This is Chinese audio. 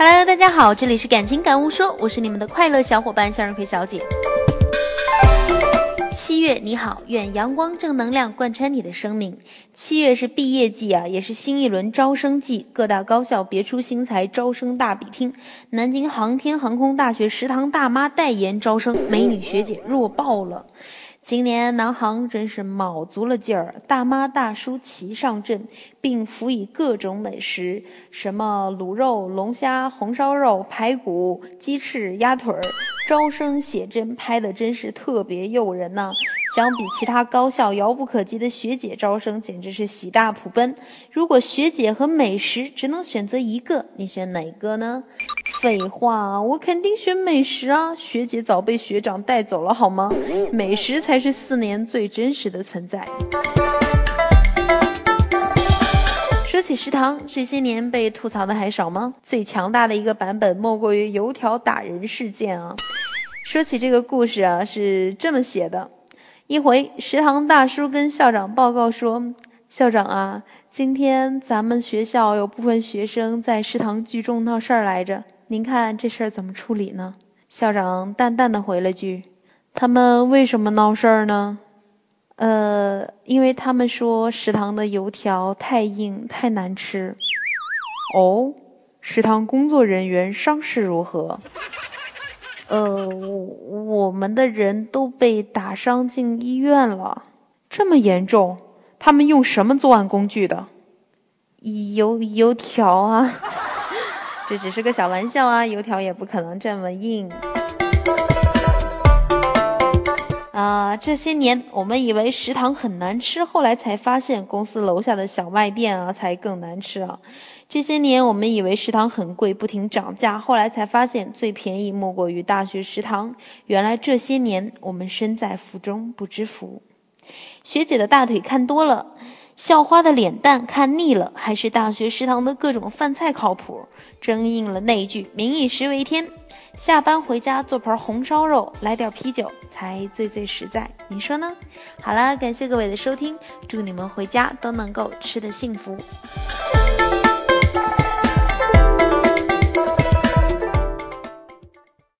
Hello，大家好，这里是感情感悟说，我是你们的快乐小伙伴向日葵小姐。七月你好，愿阳光正能量贯穿你的生命。七月是毕业季啊，也是新一轮招生季，各大高校别出心裁，招生大比拼。南京航天航空大学食堂大妈代言招生，美女学姐弱爆了。今年南航真是卯足了劲儿，大妈大叔齐上阵，并辅以各种美食，什么卤肉、龙虾、红烧肉、排骨、鸡翅、鸭腿儿，招生写真拍的真是特别诱人呐。相比其他高校遥不可及的学姐招生，简直是喜大普奔。如果学姐和美食只能选择一个，你选哪个呢？废话，我肯定选美食啊！学姐早被学长带走了，好吗？美食才是四年最真实的存在。说起食堂，这些年被吐槽的还少吗？最强大的一个版本莫过于油条打人事件啊！说起这个故事啊，是这么写的。一回，食堂大叔跟校长报告说：“校长啊，今天咱们学校有部分学生在食堂聚众闹事儿来着，您看这事儿怎么处理呢？”校长淡淡的回了句：“他们为什么闹事儿呢？呃，因为他们说食堂的油条太硬太难吃。”哦，食堂工作人员伤势如何？呃，我我们的人都被打伤进医院了，这么严重？他们用什么作案工具的？油油条啊，这只是个小玩笑啊，油条也不可能这么硬。啊，这些年我们以为食堂很难吃，后来才发现公司楼下的小卖店啊才更难吃啊。这些年我们以为食堂很贵，不停涨价，后来才发现最便宜莫过于大学食堂。原来这些年我们身在福中不知福。学姐的大腿看多了，校花的脸蛋看腻了，还是大学食堂的各种饭菜靠谱？真应了那句“民以食为天”。下班回家做盘红烧肉，来点啤酒，才最最实在。你说呢？好了，感谢各位的收听，祝你们回家都能够吃得幸福。